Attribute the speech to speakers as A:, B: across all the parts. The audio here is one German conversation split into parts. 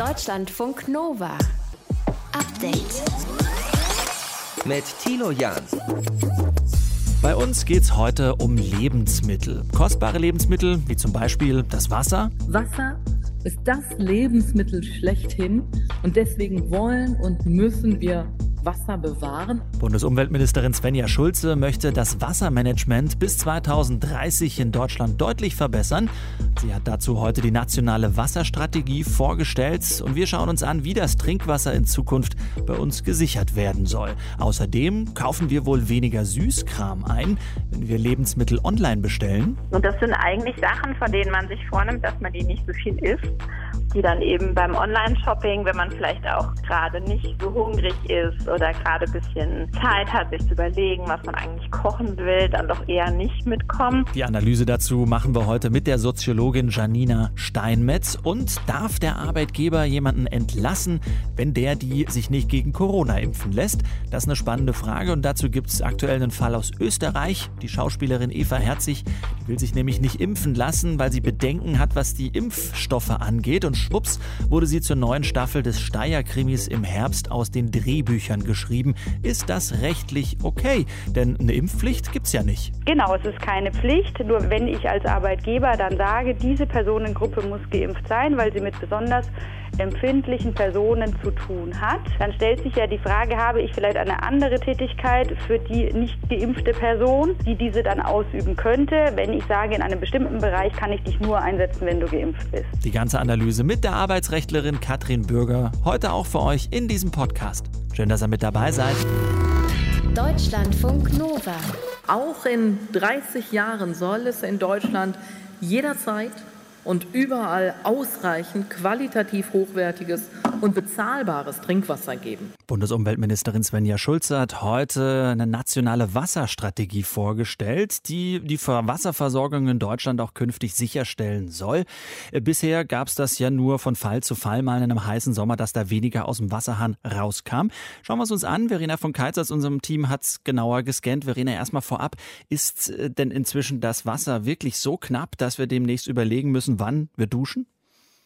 A: Deutschlandfunk Nova. Update.
B: Mit Tilo Jan.
C: Bei uns geht es heute um Lebensmittel. Kostbare Lebensmittel, wie zum Beispiel das Wasser.
D: Wasser ist das Lebensmittel schlechthin und deswegen wollen und müssen wir Wasser bewahren.
C: Bundesumweltministerin Svenja Schulze möchte das Wassermanagement bis 2030 in Deutschland deutlich verbessern. Sie hat dazu heute die nationale Wasserstrategie vorgestellt und wir schauen uns an, wie das Trinkwasser in Zukunft bei uns gesichert werden soll. Außerdem kaufen wir wohl weniger Süßkram ein, wenn wir Lebensmittel online bestellen.
E: Und das sind eigentlich Sachen, von denen man sich vornimmt, dass man die nicht so viel isst die dann eben beim Online-Shopping, wenn man vielleicht auch gerade nicht so hungrig ist oder gerade ein bisschen Zeit hat, sich zu überlegen, was man eigentlich kochen will, dann doch eher nicht mitkommen.
C: Die Analyse dazu machen wir heute mit der Soziologin Janina Steinmetz. Und darf der Arbeitgeber jemanden entlassen, wenn der die sich nicht gegen Corona impfen lässt? Das ist eine spannende Frage und dazu gibt es aktuell einen Fall aus Österreich. Die Schauspielerin Eva Herzig will sich nämlich nicht impfen lassen, weil sie Bedenken hat, was die Impfstoffe angeht und schwupps wurde sie zur neuen Staffel des Steier-Krimis im Herbst aus den Drehbüchern geschrieben. Ist das rechtlich okay? Denn eine Impfpflicht gibt es ja nicht.
F: Genau, es ist keine Pflicht. Nur wenn ich als Arbeitgeber dann sage, diese Personengruppe muss geimpft sein, weil sie mit besonders empfindlichen Personen zu tun hat, dann stellt sich ja die Frage, habe ich vielleicht eine andere Tätigkeit für die nicht geimpfte Person, die diese dann ausüben könnte, wenn ich sage, in einem bestimmten Bereich kann ich dich nur einsetzen, wenn du geimpft bist.
C: Die ganze Analyse mit der Arbeitsrechtlerin Katrin Bürger heute auch für euch in diesem Podcast. Schön, dass ihr mit dabei seid.
A: Deutschlandfunk Nova.
D: Auch in 30 Jahren soll es in Deutschland jederzeit und überall ausreichend qualitativ hochwertiges und bezahlbares Trinkwasser geben.
C: Bundesumweltministerin Svenja Schulze hat heute eine nationale Wasserstrategie vorgestellt, die die Wasserversorgung in Deutschland auch künftig sicherstellen soll. Bisher gab es das ja nur von Fall zu Fall mal in einem heißen Sommer, dass da weniger aus dem Wasserhahn rauskam. Schauen wir es uns an. Verena von Keitz aus unserem Team hat es genauer gescannt. Verena, erstmal vorab, ist äh, denn inzwischen das Wasser wirklich so knapp, dass wir demnächst überlegen müssen, wann wir duschen?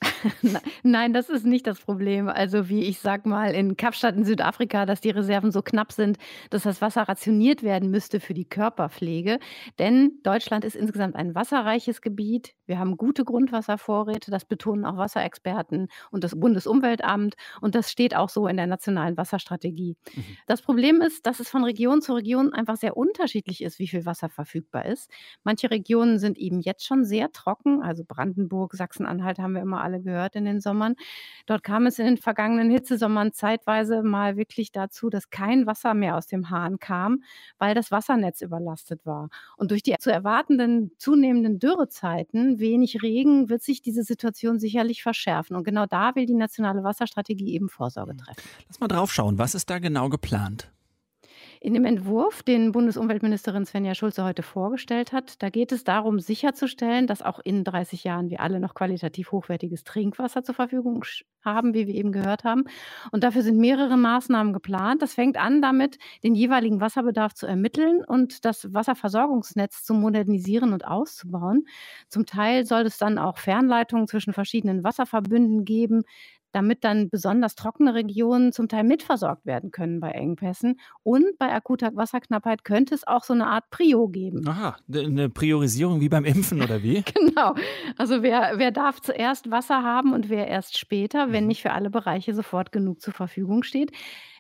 G: Nein, das ist nicht das Problem. Also wie ich sag mal in Kapstadt in Südafrika, dass die Reserven so knapp sind, dass das Wasser rationiert werden müsste für die Körperpflege. Denn Deutschland ist insgesamt ein wasserreiches Gebiet. Wir haben gute Grundwasservorräte, das betonen auch Wasserexperten und das Bundesumweltamt. Und das steht auch so in der nationalen Wasserstrategie. Mhm. Das Problem ist, dass es von Region zu Region einfach sehr unterschiedlich ist, wie viel Wasser verfügbar ist. Manche Regionen sind eben jetzt schon sehr trocken, also Brandenburg, Sachsen-Anhalt haben wir immer alle gehört in den Sommern. Dort kam es in den vergangenen Hitzesommern zeitweise mal wirklich dazu, dass kein Wasser mehr aus dem Hahn kam, weil das Wassernetz überlastet war. Und durch die zu erwartenden zunehmenden Dürrezeiten, wenig Regen, wird sich diese Situation sicherlich verschärfen. Und genau da will die nationale Wasserstrategie eben Vorsorge hm. treffen.
C: Lass mal drauf schauen. Was ist da genau geplant?
G: In dem Entwurf, den Bundesumweltministerin Svenja Schulze heute vorgestellt hat, da geht es darum, sicherzustellen, dass auch in 30 Jahren wir alle noch qualitativ hochwertiges Trinkwasser zur Verfügung haben, wie wir eben gehört haben. Und dafür sind mehrere Maßnahmen geplant. Das fängt an damit, den jeweiligen Wasserbedarf zu ermitteln und das Wasserversorgungsnetz zu modernisieren und auszubauen. Zum Teil soll es dann auch Fernleitungen zwischen verschiedenen Wasserverbünden geben damit dann besonders trockene Regionen zum Teil mitversorgt werden können bei Engpässen. Und bei akuter Wasserknappheit könnte es auch so eine Art Prio geben.
C: Aha, eine Priorisierung wie beim Impfen oder wie?
G: genau. Also wer, wer darf zuerst Wasser haben und wer erst später, wenn mhm. nicht für alle Bereiche sofort genug zur Verfügung steht.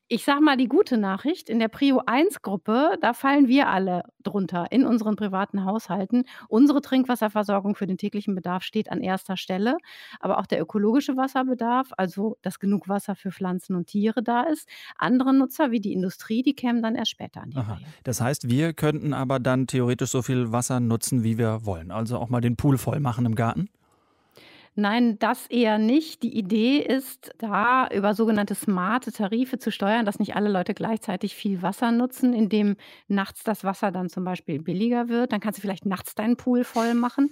G: Ich sage mal die gute Nachricht, in der Prio 1 Gruppe, da fallen wir alle drunter in unseren privaten Haushalten. Unsere Trinkwasserversorgung für den täglichen Bedarf steht an erster Stelle, aber auch der ökologische Wasserbedarf, also dass genug Wasser für Pflanzen und Tiere da ist. Andere Nutzer wie die Industrie, die kämen dann erst später an die Aha. Reihe.
C: Das heißt, wir könnten aber dann theoretisch so viel Wasser nutzen, wie wir wollen. Also auch mal den Pool voll machen im Garten?
G: Nein, das eher nicht. Die Idee ist, da über sogenannte smarte Tarife zu steuern, dass nicht alle Leute gleichzeitig viel Wasser nutzen, indem nachts das Wasser dann zum Beispiel billiger wird. Dann kannst du vielleicht nachts deinen Pool voll machen.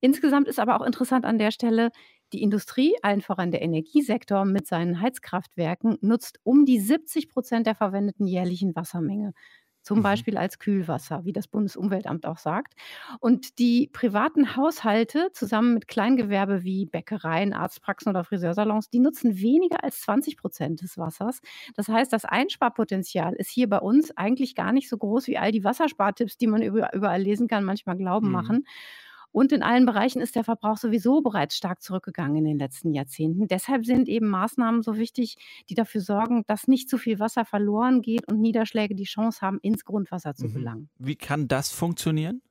G: Insgesamt ist aber auch interessant an der Stelle, die Industrie, allen voran der Energiesektor mit seinen Heizkraftwerken, nutzt um die 70 Prozent der verwendeten jährlichen Wassermenge. Zum mhm. Beispiel als Kühlwasser, wie das Bundesumweltamt auch sagt. Und die privaten Haushalte zusammen mit Kleingewerbe wie Bäckereien, Arztpraxen oder Friseursalons, die nutzen weniger als 20 Prozent des Wassers. Das heißt, das Einsparpotenzial ist hier bei uns eigentlich gar nicht so groß, wie all die Wasserspartipps, die man überall lesen kann, manchmal glauben mhm. machen. Und in allen Bereichen ist der Verbrauch sowieso bereits stark zurückgegangen in den letzten Jahrzehnten. Deshalb sind eben Maßnahmen so wichtig, die dafür sorgen, dass nicht zu viel Wasser verloren geht und Niederschläge die Chance haben, ins Grundwasser zu mhm. gelangen.
C: Wie kann das funktionieren?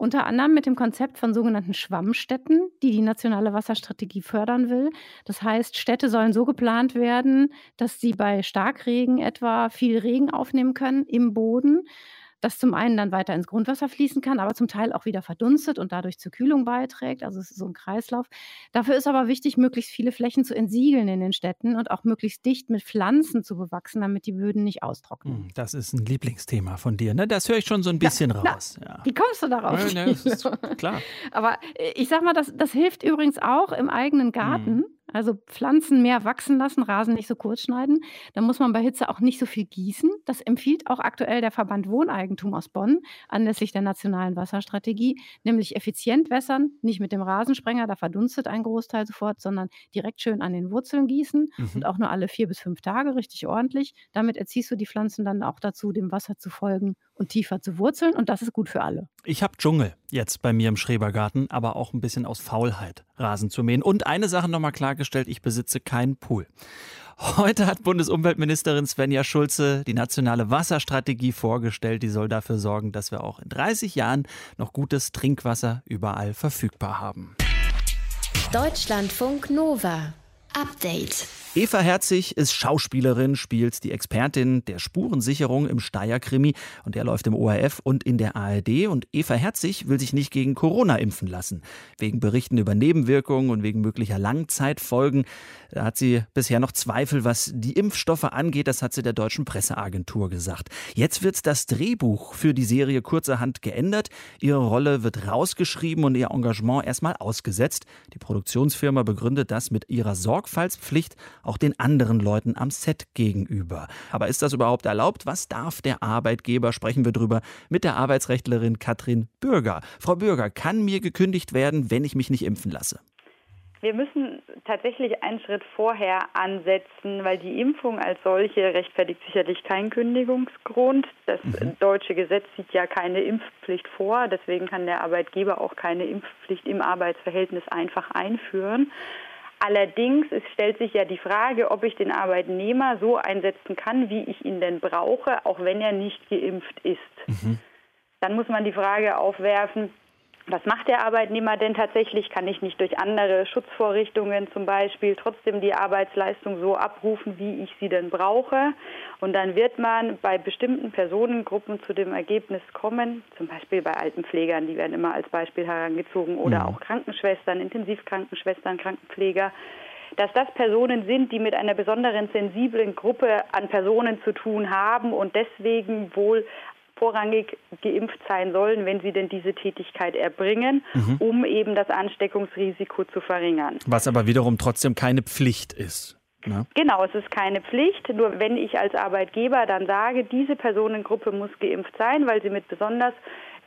G: Unter anderem mit dem Konzept von sogenannten Schwammstädten, die die nationale Wasserstrategie fördern will. Das heißt, Städte sollen so geplant werden, dass sie bei Starkregen etwa viel Regen aufnehmen können im Boden das zum einen dann weiter ins Grundwasser fließen kann, aber zum Teil auch wieder verdunstet und dadurch zur Kühlung beiträgt. Also es ist so ein Kreislauf. Dafür ist aber wichtig, möglichst viele Flächen zu entsiegeln in den Städten und auch möglichst dicht mit Pflanzen zu bewachsen, damit die Böden nicht austrocknen. Hm,
C: das ist ein Lieblingsthema von dir, ne? Das höre ich schon so ein bisschen
G: na,
C: raus.
G: Na, ja. Wie kommst du darauf?
C: Ja, ne, klar.
G: aber äh, ich sag mal, das, das hilft übrigens auch im eigenen Garten. Hm also Pflanzen mehr wachsen lassen, Rasen nicht so kurz schneiden. Dann muss man bei Hitze auch nicht so viel gießen. Das empfiehlt auch aktuell der Verband Wohneigentum aus Bonn anlässlich der nationalen Wasserstrategie, nämlich effizient wässern, nicht mit dem Rasensprenger, da verdunstet ein Großteil sofort, sondern direkt schön an den Wurzeln gießen mhm. und auch nur alle vier bis fünf Tage richtig ordentlich. Damit erziehst du die Pflanzen dann auch dazu, dem Wasser zu folgen und tiefer zu wurzeln und das ist gut für alle.
C: Ich habe Dschungel jetzt bei mir im Schrebergarten, aber auch ein bisschen aus Faulheit Rasen zu mähen. Und eine Sache nochmal klargestellt, ich besitze keinen Pool. Heute hat Bundesumweltministerin Svenja Schulze die nationale Wasserstrategie vorgestellt. Die soll dafür sorgen, dass wir auch in 30 Jahren noch gutes Trinkwasser überall verfügbar haben.
A: Deutschlandfunk Nova. Update.
C: Eva Herzig ist Schauspielerin, spielt die Expertin der Spurensicherung im Steyr-Krimi und der läuft im ORF und in der ARD. Und Eva Herzig will sich nicht gegen Corona impfen lassen. Wegen Berichten über Nebenwirkungen und wegen möglicher Langzeitfolgen. Da hat sie bisher noch Zweifel, was die Impfstoffe angeht. Das hat sie der deutschen Presseagentur gesagt. Jetzt wird das Drehbuch für die Serie kurzerhand geändert. Ihre Rolle wird rausgeschrieben und ihr Engagement erstmal ausgesetzt. Die Produktionsfirma begründet das mit ihrer Sorgfaltspflicht auch den anderen Leuten am Set gegenüber. Aber ist das überhaupt erlaubt? Was darf der Arbeitgeber? Sprechen wir drüber mit der Arbeitsrechtlerin Katrin Bürger. Frau Bürger, kann mir gekündigt werden, wenn ich mich nicht impfen lasse?
F: Wir müssen tatsächlich einen Schritt vorher ansetzen, weil die Impfung als solche rechtfertigt sicherlich keinen Kündigungsgrund. Das mhm. deutsche Gesetz sieht ja keine Impfpflicht vor, deswegen kann der Arbeitgeber auch keine Impfpflicht im Arbeitsverhältnis einfach einführen. Allerdings stellt sich ja die Frage, ob ich den Arbeitnehmer so einsetzen kann, wie ich ihn denn brauche, auch wenn er nicht geimpft ist. Mhm. Dann muss man die Frage aufwerfen, was macht der Arbeitnehmer denn tatsächlich? Kann ich nicht durch andere Schutzvorrichtungen zum Beispiel trotzdem die Arbeitsleistung so abrufen, wie ich sie denn brauche? Und dann wird man bei bestimmten Personengruppen zu dem Ergebnis kommen, zum Beispiel bei Altenpflegern, die werden immer als Beispiel herangezogen, oder mhm. auch Krankenschwestern, Intensivkrankenschwestern, Krankenpfleger, dass das Personen sind, die mit einer besonderen sensiblen Gruppe an Personen zu tun haben und deswegen wohl vorrangig geimpft sein sollen, wenn sie denn diese Tätigkeit erbringen, mhm. um eben das Ansteckungsrisiko zu verringern.
C: Was aber wiederum trotzdem keine Pflicht ist.
F: Ne? Genau, es ist keine Pflicht. Nur wenn ich als Arbeitgeber dann sage, diese Personengruppe muss geimpft sein, weil sie mit besonders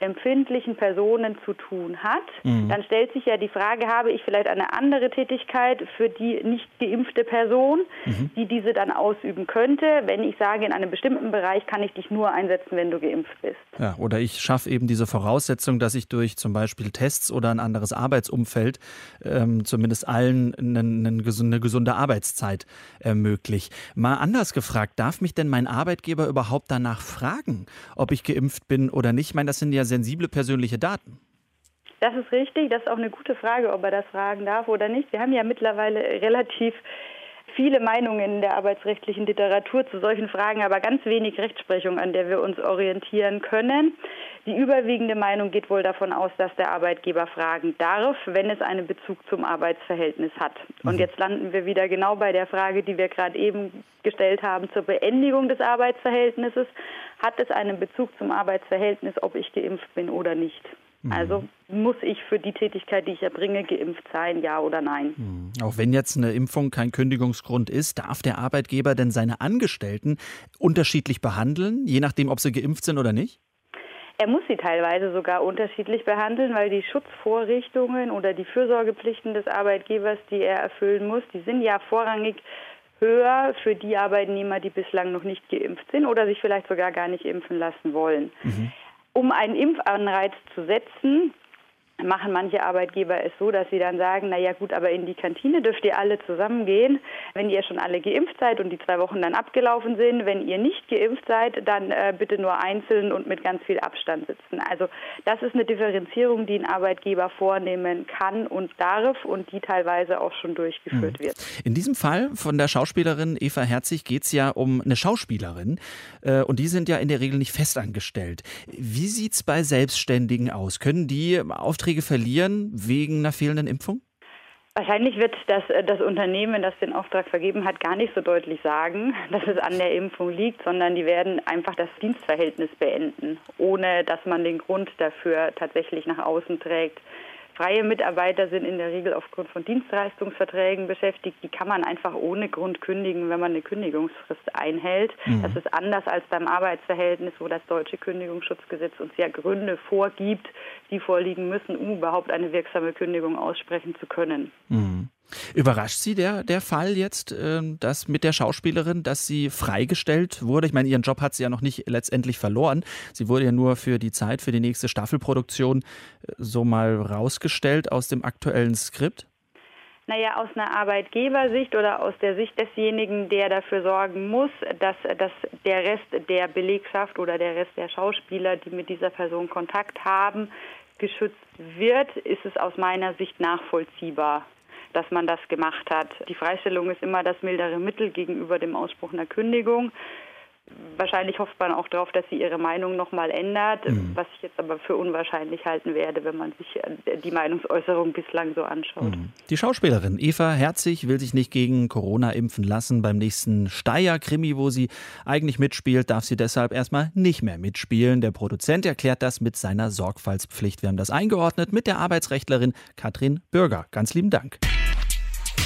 F: empfindlichen Personen zu tun hat, mhm. dann stellt sich ja die Frage, habe ich vielleicht eine andere Tätigkeit für die nicht geimpfte Person, mhm. die diese dann ausüben könnte, wenn ich sage, in einem bestimmten Bereich kann ich dich nur einsetzen, wenn du geimpft bist.
C: Ja, oder ich schaffe eben diese Voraussetzung, dass ich durch zum Beispiel Tests oder ein anderes Arbeitsumfeld ähm, zumindest allen eine, eine, gesunde Arbeitszeit ermögliche. Mal anders gefragt, darf mich denn mein Arbeitgeber überhaupt danach fragen, ob ich geimpft bin oder nicht? Ich meine, das sind ja sensible persönliche Daten.
F: Das ist richtig. Das ist auch eine gute Frage, ob er das fragen darf oder nicht. Wir haben ja mittlerweile relativ viele Meinungen in der arbeitsrechtlichen Literatur zu solchen Fragen, aber ganz wenig Rechtsprechung, an der wir uns orientieren können. Die überwiegende Meinung geht wohl davon aus, dass der Arbeitgeber fragen darf, wenn es einen Bezug zum Arbeitsverhältnis hat. Und mhm. jetzt landen wir wieder genau bei der Frage, die wir gerade eben gestellt haben zur Beendigung des Arbeitsverhältnisses. Hat es einen Bezug zum Arbeitsverhältnis, ob ich geimpft bin oder nicht? Mhm. Also muss ich für die Tätigkeit, die ich erbringe, geimpft sein, ja oder nein?
C: Mhm. Auch wenn jetzt eine Impfung kein Kündigungsgrund ist, darf der Arbeitgeber denn seine Angestellten unterschiedlich behandeln, je nachdem, ob sie geimpft sind oder nicht?
F: Er muss sie teilweise sogar unterschiedlich behandeln, weil die Schutzvorrichtungen oder die Fürsorgepflichten des Arbeitgebers, die er erfüllen muss, die sind ja vorrangig höher für die Arbeitnehmer, die bislang noch nicht geimpft sind oder sich vielleicht sogar gar nicht impfen lassen wollen. Mhm. Um einen Impfanreiz zu setzen, machen manche Arbeitgeber es so, dass sie dann sagen, na ja gut, aber in die Kantine dürft ihr alle zusammengehen, wenn ihr schon alle geimpft seid und die zwei Wochen dann abgelaufen sind. Wenn ihr nicht geimpft seid, dann äh, bitte nur einzeln und mit ganz viel Abstand sitzen. Also das ist eine Differenzierung, die ein Arbeitgeber vornehmen kann und darf und die teilweise auch schon durchgeführt mhm. wird.
C: In diesem Fall von der Schauspielerin Eva Herzig geht es ja um eine Schauspielerin äh, und die sind ja in der Regel nicht festangestellt. Wie sieht es bei Selbstständigen aus? Können die Aufträge Aufträge verlieren wegen einer fehlenden Impfung?
F: Wahrscheinlich wird das, äh, das Unternehmen, das den Auftrag vergeben hat, gar nicht so deutlich sagen, dass es an der Impfung liegt, sondern die werden einfach das Dienstverhältnis beenden, ohne dass man den Grund dafür tatsächlich nach außen trägt. Freie Mitarbeiter sind in der Regel aufgrund von Dienstleistungsverträgen beschäftigt. Die kann man einfach ohne Grund kündigen, wenn man eine Kündigungsfrist einhält. Mhm. Das ist anders als beim Arbeitsverhältnis, wo das deutsche Kündigungsschutzgesetz uns ja Gründe vorgibt, die vorliegen müssen, um überhaupt eine wirksame Kündigung aussprechen zu können.
C: Mhm. Überrascht Sie der, der Fall jetzt, äh, dass mit der Schauspielerin, dass sie freigestellt wurde? Ich meine, ihren Job hat sie ja noch nicht letztendlich verloren. Sie wurde ja nur für die Zeit, für die nächste Staffelproduktion äh, so mal rausgestellt aus dem aktuellen Skript.
F: Naja, aus einer Arbeitgebersicht oder aus der Sicht desjenigen, der dafür sorgen muss, dass, dass der Rest der Belegschaft oder der Rest der Schauspieler, die mit dieser Person Kontakt haben, geschützt wird, ist es aus meiner Sicht nachvollziehbar dass man das gemacht hat. Die Freistellung ist immer das mildere Mittel gegenüber dem Ausspruch einer Kündigung. Wahrscheinlich hofft man auch darauf, dass sie ihre Meinung nochmal ändert, mhm. was ich jetzt aber für unwahrscheinlich halten werde, wenn man sich äh, die Meinungsäußerung bislang so anschaut. Mhm.
C: Die Schauspielerin Eva Herzig will sich nicht gegen Corona impfen lassen. Beim nächsten Steyr-Krimi, wo sie eigentlich mitspielt, darf sie deshalb erstmal nicht mehr mitspielen. Der Produzent erklärt das mit seiner Sorgfaltspflicht. Wir haben das eingeordnet mit der Arbeitsrechtlerin Katrin Bürger. Ganz lieben Dank.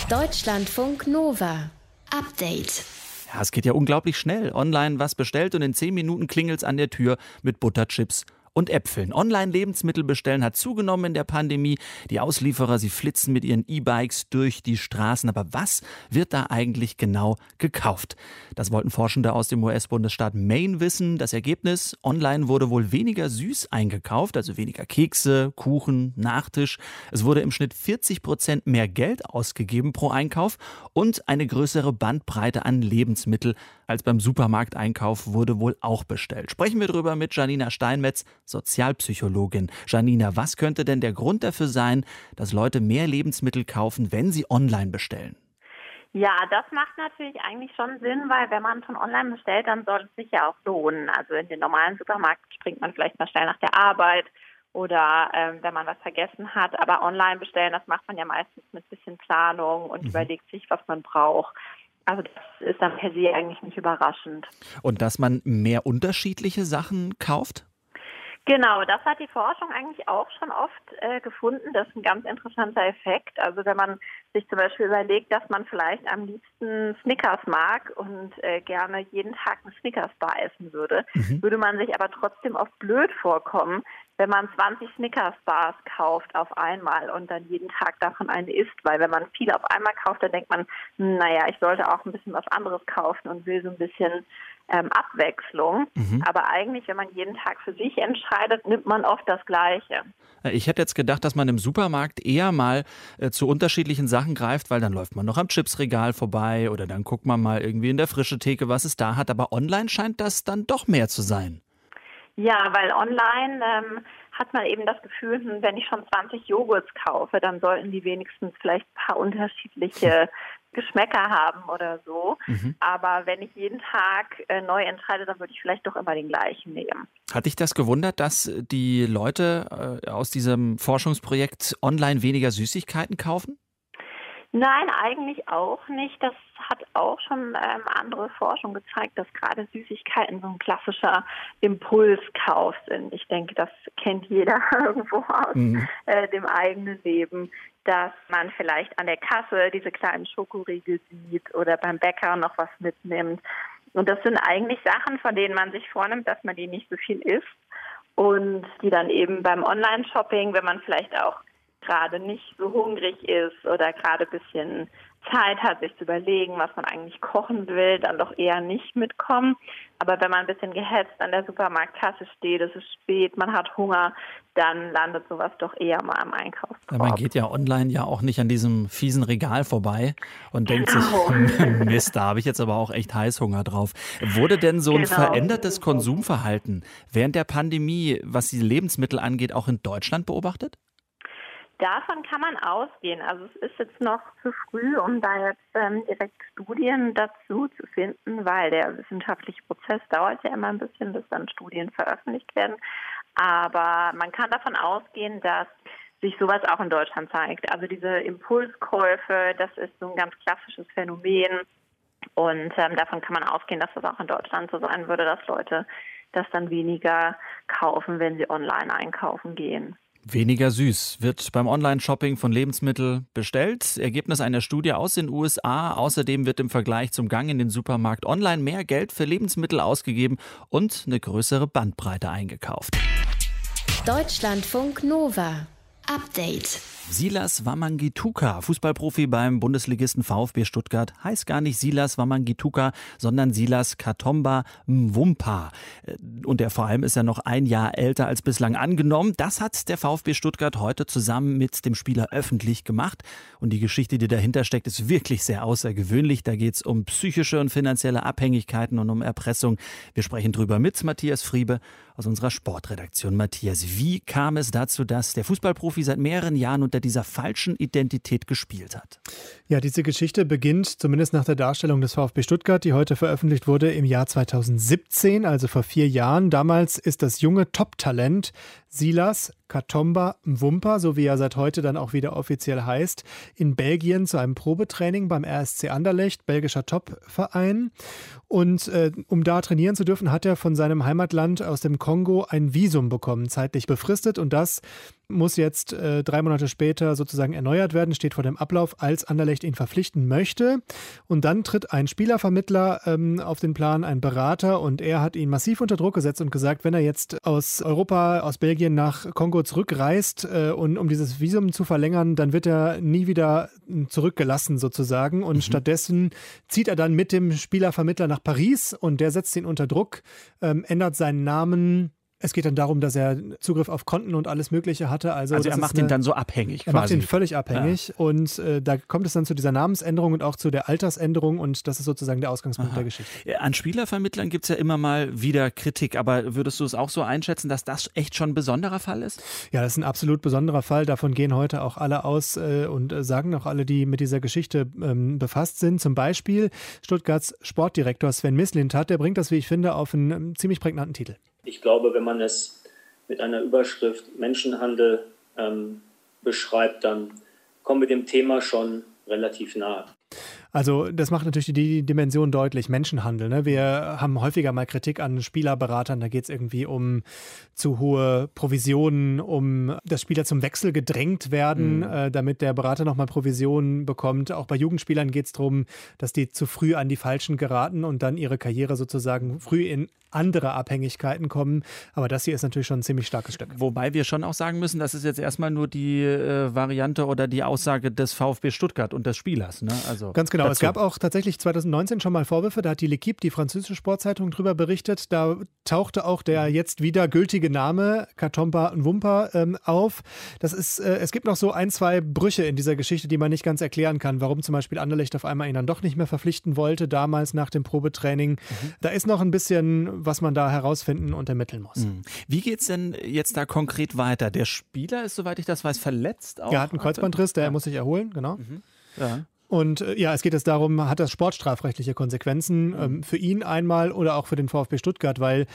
A: Deutschlandfunk Nova. Update.
C: Ja, es geht ja unglaublich schnell. Online was bestellt und in zehn Minuten klingelt es an der Tür mit Butterchips und Äpfeln. Online-Lebensmittel bestellen hat zugenommen in der Pandemie. Die Auslieferer, sie flitzen mit ihren E-Bikes durch die Straßen. Aber was wird da eigentlich genau gekauft? Das wollten Forschende aus dem US-Bundesstaat Maine wissen. Das Ergebnis, online wurde wohl weniger süß eingekauft, also weniger Kekse, Kuchen, Nachtisch. Es wurde im Schnitt 40 Prozent mehr Geld ausgegeben pro Einkauf und eine größere Bandbreite an Lebensmittel als beim Supermarkteinkauf wurde wohl auch bestellt. Sprechen wir darüber mit Janina Steinmetz, Sozialpsychologin. Janina, was könnte denn der Grund dafür sein, dass Leute mehr Lebensmittel kaufen, wenn sie online bestellen?
E: Ja, das macht natürlich eigentlich schon Sinn, weil wenn man von online bestellt, dann soll es sich ja auch lohnen. Also in den normalen Supermarkt springt man vielleicht mal schnell nach der Arbeit oder ähm, wenn man was vergessen hat. Aber online bestellen, das macht man ja meistens mit bisschen Planung und mhm. überlegt sich, was man braucht. Also das ist dann per se eigentlich nicht überraschend.
C: Und dass man mehr unterschiedliche Sachen kauft?
E: Genau, das hat die Forschung eigentlich auch schon oft äh, gefunden. Das ist ein ganz interessanter Effekt. Also wenn man sich zum Beispiel überlegt, dass man vielleicht am liebsten Snickers mag und äh, gerne jeden Tag eine Snickers-Bar essen würde, mhm. würde man sich aber trotzdem oft blöd vorkommen, wenn man 20 Snickers-Bars kauft auf einmal und dann jeden Tag davon eine isst. Weil wenn man viel auf einmal kauft, dann denkt man, hm, naja, ich sollte auch ein bisschen was anderes kaufen und will so ein bisschen ähm, Abwechslung. Mhm. Aber eigentlich, wenn man jeden Tag für sich entscheidet, nimmt man oft das Gleiche.
C: Äh, ich hätte jetzt gedacht, dass man im Supermarkt eher mal äh, zu unterschiedlichen Sachen greift, weil dann läuft man noch am Chipsregal vorbei oder dann guckt man mal irgendwie in der frische Theke, was es da hat. Aber online scheint das dann doch mehr zu sein.
E: Ja, weil online ähm, hat man eben das Gefühl, hm, wenn ich schon 20 Joghurts kaufe, dann sollten die wenigstens vielleicht ein paar unterschiedliche Geschmäcker haben oder so. Mhm. Aber wenn ich jeden Tag äh, neu entscheide, dann würde ich vielleicht doch immer den gleichen nehmen.
C: Hat dich das gewundert, dass die Leute äh, aus diesem Forschungsprojekt online weniger Süßigkeiten kaufen?
E: Nein, eigentlich auch nicht. Das hat auch schon ähm, andere Forschung gezeigt, dass gerade Süßigkeiten so ein klassischer Impulskauf sind. Ich denke, das kennt jeder irgendwo aus mhm. äh, dem eigenen Leben, dass man vielleicht an der Kasse diese kleinen Schokoriegel sieht oder beim Bäcker noch was mitnimmt. Und das sind eigentlich Sachen, von denen man sich vornimmt, dass man die nicht so viel isst und die dann eben beim Online-Shopping, wenn man vielleicht auch gerade nicht so hungrig ist oder gerade ein bisschen Zeit hat, sich zu überlegen, was man eigentlich kochen will, dann doch eher nicht mitkommen. Aber wenn man ein bisschen gehetzt an der Supermarktkasse steht, es ist spät, man hat Hunger, dann landet sowas doch eher mal am Einkaufskorb.
C: Ja, man geht ja online ja auch nicht an diesem fiesen Regal vorbei und denkt genau. sich, Mist, da habe ich jetzt aber auch echt Heißhunger drauf. Wurde denn so ein genau. verändertes Konsumverhalten während der Pandemie, was die Lebensmittel angeht, auch in Deutschland beobachtet?
E: Davon kann man ausgehen. Also es ist jetzt noch zu früh, um da jetzt ähm, direkt Studien dazu zu finden, weil der wissenschaftliche Prozess dauert ja immer ein bisschen, bis dann Studien veröffentlicht werden. Aber man kann davon ausgehen, dass sich sowas auch in Deutschland zeigt. Also diese Impulskäufe, das ist so ein ganz klassisches Phänomen. Und ähm, davon kann man ausgehen, dass das auch in Deutschland so sein würde, dass Leute das dann weniger kaufen, wenn sie online einkaufen gehen.
C: Weniger süß wird beim Online-Shopping von Lebensmitteln bestellt. Ergebnis einer Studie aus den USA. Außerdem wird im Vergleich zum Gang in den Supermarkt online mehr Geld für Lebensmittel ausgegeben und eine größere Bandbreite eingekauft.
A: Deutschlandfunk Nova. Update.
C: Silas Wamangituka, Fußballprofi beim Bundesligisten VfB Stuttgart, heißt gar nicht Silas Wamangituka, sondern Silas Katomba Mwumpa. Und der vor allem ist ja noch ein Jahr älter als bislang angenommen. Das hat der VfB Stuttgart heute zusammen mit dem Spieler öffentlich gemacht. Und die Geschichte, die dahinter steckt, ist wirklich sehr außergewöhnlich. Da geht es um psychische und finanzielle Abhängigkeiten und um Erpressung. Wir sprechen drüber mit Matthias Friebe aus unserer Sportredaktion. Matthias, wie kam es dazu, dass der Fußballprofi seit mehreren Jahren unter dieser falschen Identität gespielt hat?
H: Ja, diese Geschichte beginnt zumindest nach der Darstellung des VfB Stuttgart, die heute veröffentlicht wurde im Jahr 2017, also vor vier Jahren. Damals ist das junge Top-Talent Silas Katomba Mwumpa, so wie er seit heute dann auch wieder offiziell heißt, in Belgien zu einem Probetraining beim RSC Anderlecht, belgischer Topverein. Und äh, um da trainieren zu dürfen, hat er von seinem Heimatland aus dem Kongo ein Visum bekommen, zeitlich befristet. Und das muss jetzt äh, drei Monate später sozusagen erneuert werden, steht vor dem Ablauf, als Anderlecht ihn verpflichten möchte. Und dann tritt ein Spielervermittler ähm, auf den Plan, ein Berater, und er hat ihn massiv unter Druck gesetzt und gesagt, wenn er jetzt aus Europa, aus Belgien nach Kongo zurückreist äh, und um dieses Visum zu verlängern, dann wird er nie wieder zurückgelassen sozusagen. Und mhm. stattdessen zieht er dann mit dem Spielervermittler nach Paris und der setzt ihn unter Druck, ähm, ändert seinen Namen es geht dann darum, dass er Zugriff auf Konten und alles Mögliche hatte. Also,
C: also er macht
H: eine,
C: ihn dann so abhängig.
H: Er quasi. macht ihn völlig abhängig. Ja. Und äh, da kommt es dann zu dieser Namensänderung und auch zu der Altersänderung. Und das ist sozusagen der Ausgangspunkt Aha. der Geschichte.
C: An Spielervermittlern gibt es ja immer mal wieder Kritik. Aber würdest du es auch so einschätzen, dass das echt schon ein besonderer Fall ist?
H: Ja, das ist ein absolut besonderer Fall. Davon gehen heute auch alle aus äh, und äh, sagen auch alle, die mit dieser Geschichte ähm, befasst sind. Zum Beispiel Stuttgarts Sportdirektor Sven Mislintat. Der bringt das, wie ich finde, auf einen ähm, ziemlich prägnanten Titel.
I: Ich glaube, wenn man es mit einer Überschrift Menschenhandel ähm, beschreibt, dann kommen wir dem Thema schon relativ nahe.
H: Also das macht natürlich die Dimension deutlich, Menschenhandel. Ne? Wir haben häufiger mal Kritik an Spielerberatern, da geht es irgendwie um zu hohe Provisionen, um dass Spieler zum Wechsel gedrängt werden, mhm. äh, damit der Berater nochmal Provisionen bekommt. Auch bei Jugendspielern geht es darum, dass die zu früh an die Falschen geraten und dann ihre Karriere sozusagen früh in andere Abhängigkeiten kommen. Aber das hier ist natürlich schon ein ziemlich starkes Stück.
C: Wobei wir schon auch sagen müssen, das ist jetzt erstmal nur die äh, Variante oder die Aussage des VfB Stuttgart und des Spielers. Ne?
H: Also Ganz genau. Dazu. Es gab auch tatsächlich 2019 schon mal Vorwürfe. Da hat die L'Equipe, die französische Sportzeitung, drüber berichtet. Da tauchte auch der jetzt wieder gültige Name Katomba Nwumpa ähm, auf. Das ist, äh, es gibt noch so ein, zwei Brüche in dieser Geschichte, die man nicht ganz erklären kann. Warum zum Beispiel Anderlecht auf einmal ihn dann doch nicht mehr verpflichten wollte, damals nach dem Probetraining. Mhm. Da ist noch ein bisschen was man da herausfinden und ermitteln muss. Mhm.
C: Wie geht es denn jetzt da konkret weiter? Der Spieler ist, soweit ich das weiß, verletzt.
H: Auch er hat einen Kreuzbandriss, der ja. muss sich erholen, genau. Mhm.
C: Ja.
H: Und äh, ja, es geht jetzt darum, hat das sportstrafrechtliche Konsequenzen ähm, für ihn einmal oder auch für den VfB Stuttgart, weil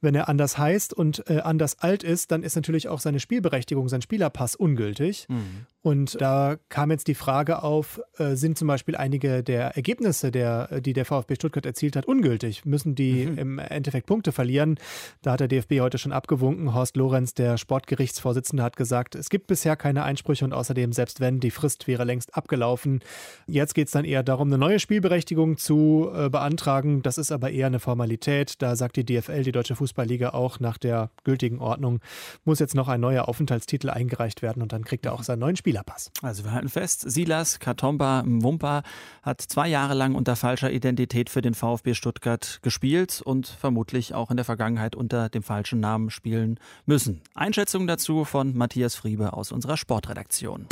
H: wenn er anders heißt und äh, anders alt ist, dann ist natürlich auch seine Spielberechtigung, sein Spielerpass ungültig. Mhm. Und da kam jetzt die Frage auf, äh, sind zum Beispiel einige der Ergebnisse, der, die der VfB Stuttgart erzielt hat, ungültig? Müssen die mhm. im Endeffekt Punkte verlieren? Da hat der DFB heute schon abgewunken. Horst Lorenz, der Sportgerichtsvorsitzende, hat gesagt, es gibt bisher keine Einsprüche und außerdem, selbst wenn, die Frist wäre längst abgelaufen. Jetzt geht es dann eher darum, eine neue Spielberechtigung zu äh, beantragen. Das ist aber eher eine Formalität. Da sagt die DFL, die Deutsche Fußballliga, auch nach der gültigen Ordnung, muss jetzt noch ein neuer Aufenthaltstitel eingereicht werden und dann kriegt er auch seinen neuen Spielerpass.
C: Also wir halten fest, Silas Katomba Mwumpa hat zwei Jahre lang unter falscher Identität für den VfB Stuttgart gespielt und vermutlich auch in der Vergangenheit unter dem falschen Namen spielen müssen. Einschätzung dazu von Matthias Friebe aus unserer Sportredaktion.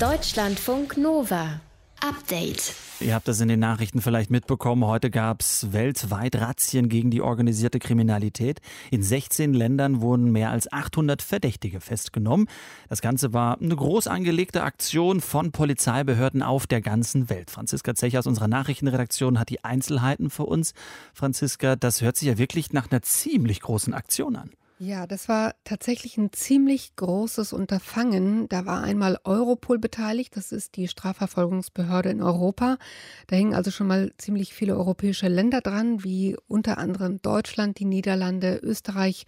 A: Deutschlandfunk Nova. Update.
C: Ihr habt das in den Nachrichten vielleicht mitbekommen. Heute gab es weltweit Razzien gegen die organisierte Kriminalität. In 16 Ländern wurden mehr als 800 Verdächtige festgenommen. Das Ganze war eine groß angelegte Aktion von Polizeibehörden auf der ganzen Welt. Franziska Zech aus unserer Nachrichtenredaktion hat die Einzelheiten für uns. Franziska, das hört sich ja wirklich nach einer ziemlich großen Aktion an.
J: Ja, das war tatsächlich ein ziemlich großes Unterfangen. Da war einmal Europol beteiligt, das ist die Strafverfolgungsbehörde in Europa. Da hingen also schon mal ziemlich viele europäische Länder dran, wie unter anderem Deutschland, die Niederlande, Österreich,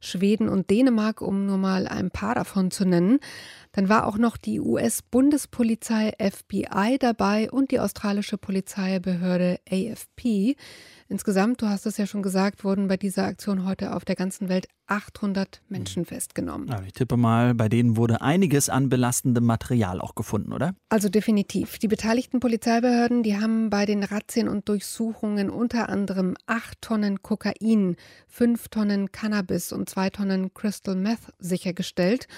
J: Schweden und Dänemark, um nur mal ein paar davon zu nennen. Dann war auch noch die US-Bundespolizei FBI dabei und die australische Polizeibehörde AFP. Insgesamt, du hast es ja schon gesagt, wurden bei dieser Aktion heute auf der ganzen Welt 800 Menschen festgenommen.
C: Ja, ich tippe mal, bei denen wurde einiges an belastendem Material auch gefunden, oder?
J: Also definitiv. Die beteiligten Polizeibehörden, die haben bei den Razzien und Durchsuchungen unter anderem 8 Tonnen Kokain, 5 Tonnen Cannabis und 2 Tonnen Crystal Meth sichergestellt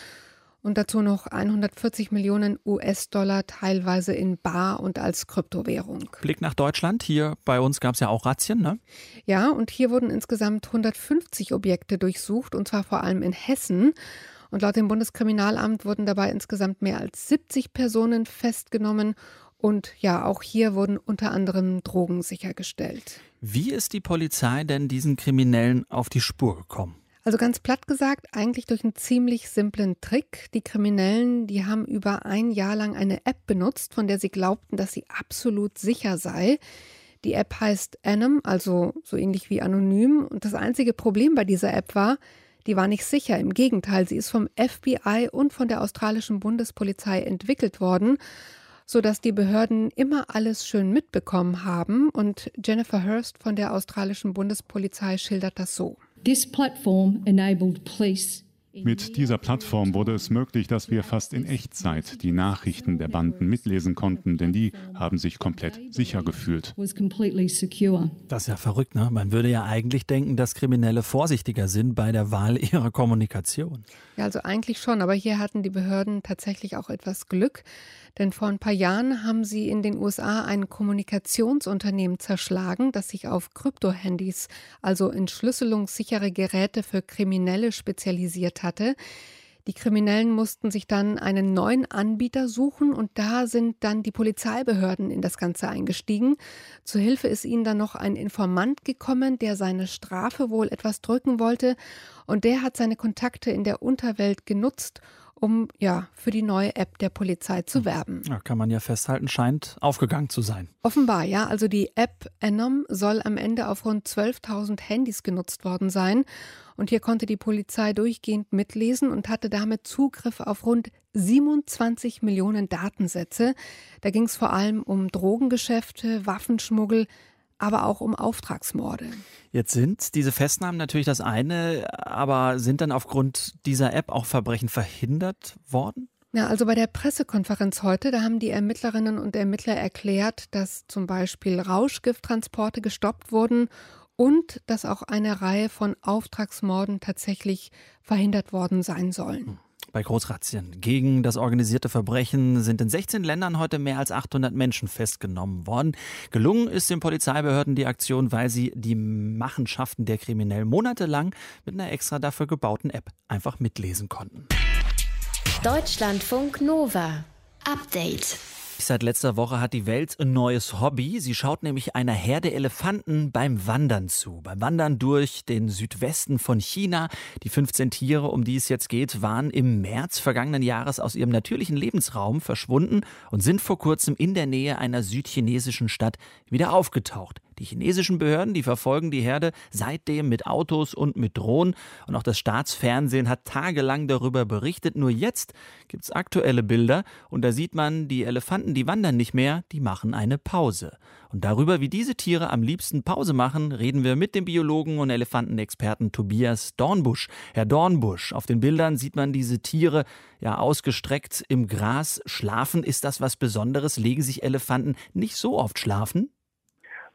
J: und dazu noch 140 Millionen US-Dollar teilweise in Bar und als Kryptowährung.
C: Blick nach Deutschland. Hier bei uns gab es ja auch Razzien, ne?
J: Ja, und hier wurden insgesamt 150 Objekte durchsucht und zwar vor allem in Hessen. Und laut dem Bundeskriminalamt wurden dabei insgesamt mehr als 70 Personen festgenommen. Und ja, auch hier wurden unter anderem Drogen sichergestellt.
C: Wie ist die Polizei denn diesen Kriminellen auf die Spur gekommen?
J: Also ganz platt gesagt, eigentlich durch einen ziemlich simplen Trick. Die Kriminellen, die haben über ein Jahr lang eine App benutzt, von der sie glaubten, dass sie absolut sicher sei. Die App heißt Anim, also so ähnlich wie anonym. Und das einzige Problem bei dieser App war, die war nicht sicher. Im Gegenteil, sie ist vom FBI und von der australischen Bundespolizei entwickelt worden, sodass die Behörden immer alles schön mitbekommen haben. Und Jennifer Hurst von der australischen Bundespolizei schildert das so.
K: This platform enabled police
L: mit dieser Plattform wurde es möglich, dass wir fast in Echtzeit die Nachrichten der Banden mitlesen konnten, denn die haben sich komplett sicher gefühlt. Das
C: ist ja verrückt, ne? Man würde ja eigentlich denken, dass Kriminelle vorsichtiger sind bei der Wahl ihrer Kommunikation.
J: Ja, also eigentlich schon, aber hier hatten die Behörden tatsächlich auch etwas Glück, denn vor ein paar Jahren haben sie in den USA ein Kommunikationsunternehmen zerschlagen, das sich auf Kryptohandys, also entschlüsselungssichere Geräte für Kriminelle spezialisiert hatte. Die Kriminellen mussten sich dann einen neuen Anbieter suchen und da sind dann die Polizeibehörden in das Ganze eingestiegen. Zur Hilfe ist ihnen dann noch ein Informant gekommen, der seine Strafe wohl etwas drücken wollte und der hat seine Kontakte in der Unterwelt genutzt um ja für die neue App der Polizei zu werben.
C: Ja, kann man ja festhalten, scheint aufgegangen zu sein.
J: Offenbar, ja. Also die App Anom soll am Ende auf rund 12.000 Handys genutzt worden sein. Und hier konnte die Polizei durchgehend mitlesen und hatte damit Zugriff auf rund 27 Millionen Datensätze. Da ging es vor allem um Drogengeschäfte, Waffenschmuggel, aber auch um Auftragsmorde.
C: Jetzt sind diese Festnahmen natürlich das eine, aber sind dann aufgrund dieser App auch Verbrechen verhindert worden?
J: Ja, also bei der Pressekonferenz heute, da haben die Ermittlerinnen und Ermittler erklärt, dass zum Beispiel Rauschgifttransporte gestoppt wurden und dass auch eine Reihe von Auftragsmorden tatsächlich verhindert worden sein sollen. Hm
C: bei Großrazzien gegen das organisierte Verbrechen sind in 16 Ländern heute mehr als 800 Menschen festgenommen worden. Gelungen ist den Polizeibehörden die Aktion, weil sie die Machenschaften der Kriminellen monatelang mit einer extra dafür gebauten App einfach mitlesen konnten.
A: Deutschlandfunk Nova. Update.
C: Seit letzter Woche hat die Welt ein neues Hobby. Sie schaut nämlich einer Herde Elefanten beim Wandern zu. Beim Wandern durch den Südwesten von China. Die 15 Tiere, um die es jetzt geht, waren im März vergangenen Jahres aus ihrem natürlichen Lebensraum verschwunden und sind vor kurzem in der Nähe einer südchinesischen Stadt wieder aufgetaucht. Die chinesischen Behörden, die verfolgen die Herde seitdem mit Autos und mit Drohnen. Und auch das Staatsfernsehen hat tagelang darüber berichtet. Nur jetzt gibt es aktuelle Bilder und da sieht man, die Elefanten, die wandern nicht mehr, die machen eine Pause. Und darüber, wie diese Tiere am liebsten Pause machen, reden wir mit dem Biologen und Elefantenexperten Tobias Dornbusch. Herr Dornbusch, auf den Bildern sieht man diese Tiere ja ausgestreckt im Gras schlafen. Ist das was Besonderes? Legen sich Elefanten nicht so oft schlafen?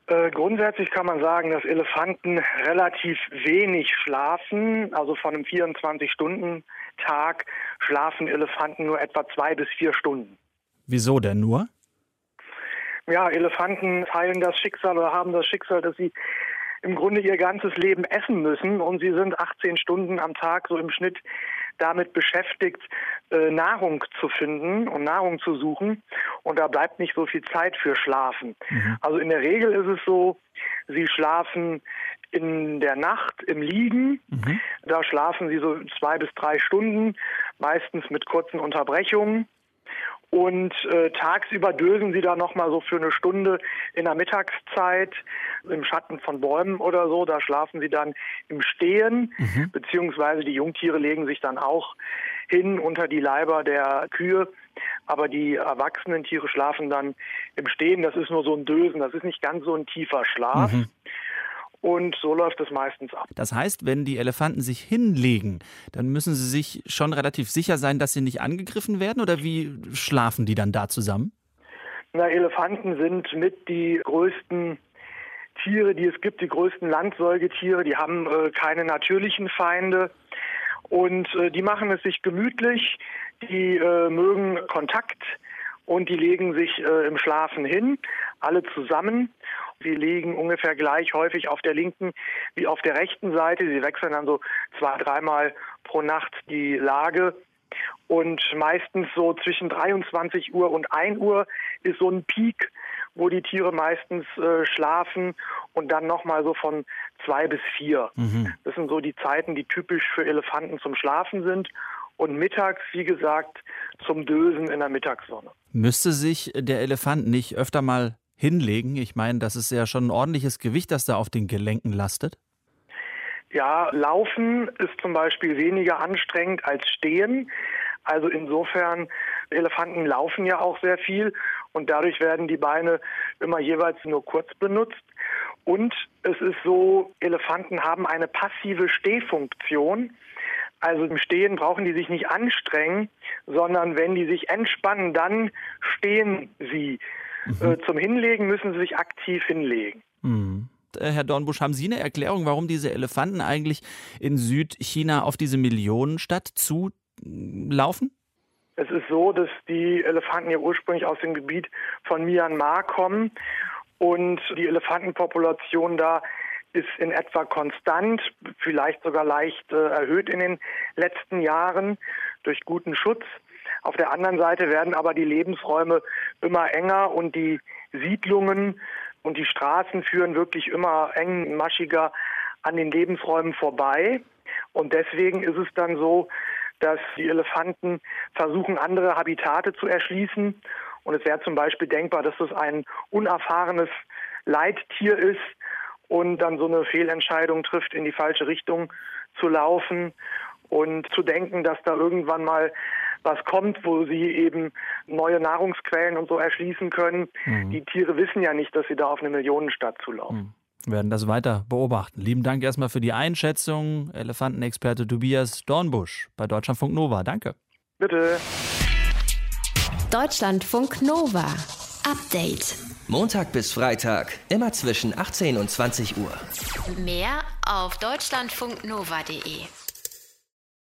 M: Äh, grundsätzlich kann man sagen, dass Elefanten relativ wenig schlafen. Also von einem 24-Stunden-Tag schlafen Elefanten nur etwa zwei bis vier Stunden.
C: Wieso denn nur?
M: Ja, Elefanten teilen das Schicksal oder haben das Schicksal, dass sie im Grunde ihr ganzes Leben essen müssen und sie sind 18 Stunden am Tag so im Schnitt damit beschäftigt, äh, Nahrung zu finden und Nahrung zu suchen. Und da bleibt nicht so viel Zeit für Schlafen. Mhm. Also in der Regel ist es so, sie schlafen in der Nacht im Liegen. Mhm. Da schlafen sie so zwei bis drei Stunden, meistens mit kurzen Unterbrechungen. Und äh, tagsüber dösen sie dann nochmal so für eine Stunde in der Mittagszeit im Schatten von Bäumen oder so. Da schlafen sie dann im Stehen, mhm. beziehungsweise die Jungtiere legen sich dann auch hin unter die Leiber der Kühe. Aber die erwachsenen Tiere schlafen dann im Stehen. Das ist nur so ein Dösen. Das ist nicht ganz so ein tiefer Schlaf. Mhm. Und so läuft es meistens ab.
C: Das heißt, wenn die Elefanten sich hinlegen, dann müssen sie sich schon relativ sicher sein, dass sie nicht angegriffen werden? Oder wie schlafen die dann da zusammen?
M: Na, Elefanten sind mit die größten Tiere, die es gibt, die größten Landsäugetiere. Die haben äh, keine natürlichen Feinde. Und äh, die machen es sich gemütlich. Die äh, mögen Kontakt und die legen sich äh, im Schlafen hin, alle zusammen. Sie liegen ungefähr gleich häufig auf der linken wie auf der rechten Seite. Sie wechseln dann so zwei, dreimal pro Nacht die Lage. Und meistens so zwischen 23 Uhr und 1 Uhr ist so ein Peak, wo die Tiere meistens äh, schlafen und dann nochmal so von zwei bis vier. Mhm. Das sind so die Zeiten, die typisch für Elefanten zum Schlafen sind. Und mittags, wie gesagt, zum Dösen in der Mittagssonne.
C: Müsste sich der Elefant nicht öfter mal hinlegen? Ich meine, das ist ja schon ein ordentliches Gewicht, das da auf den Gelenken lastet.
M: Ja, Laufen ist zum Beispiel weniger anstrengend als Stehen. Also insofern, Elefanten laufen ja auch sehr viel und dadurch werden die Beine immer jeweils nur kurz benutzt. Und es ist so, Elefanten haben eine passive Stehfunktion. Also im Stehen brauchen die sich nicht anstrengen, sondern wenn die sich entspannen, dann stehen sie. Mhm. Äh, zum Hinlegen müssen sie sich aktiv hinlegen.
C: Mhm. Äh, Herr Dornbusch, haben Sie eine Erklärung, warum diese Elefanten eigentlich in Südchina auf diese Millionenstadt zulaufen?
M: Es ist so, dass die Elefanten ja ursprünglich aus dem Gebiet von Myanmar kommen und die Elefantenpopulation da ist in etwa konstant, vielleicht sogar leicht äh, erhöht in den letzten Jahren durch guten Schutz. Auf der anderen Seite werden aber die Lebensräume immer enger und die Siedlungen und die Straßen führen wirklich immer engmaschiger an den Lebensräumen vorbei. Und deswegen ist es dann so, dass die Elefanten versuchen, andere Habitate zu erschließen. Und es wäre zum Beispiel denkbar, dass das ein unerfahrenes Leittier ist und dann so eine Fehlentscheidung trifft, in die falsche Richtung zu laufen und zu denken, dass da irgendwann mal was kommt, wo sie eben neue Nahrungsquellen und so erschließen können. Mhm. Die Tiere wissen ja nicht, dass sie da auf eine Millionenstadt zulaufen. Mhm.
C: Wir werden das weiter beobachten. Lieben Dank erstmal für die Einschätzung. Elefantenexperte Tobias Dornbusch bei Deutschlandfunk Nova. Danke.
M: Bitte.
A: Deutschlandfunk Nova. Update.
B: Montag bis Freitag, immer zwischen 18 und 20 Uhr.
A: Mehr auf deutschlandfunknova.de.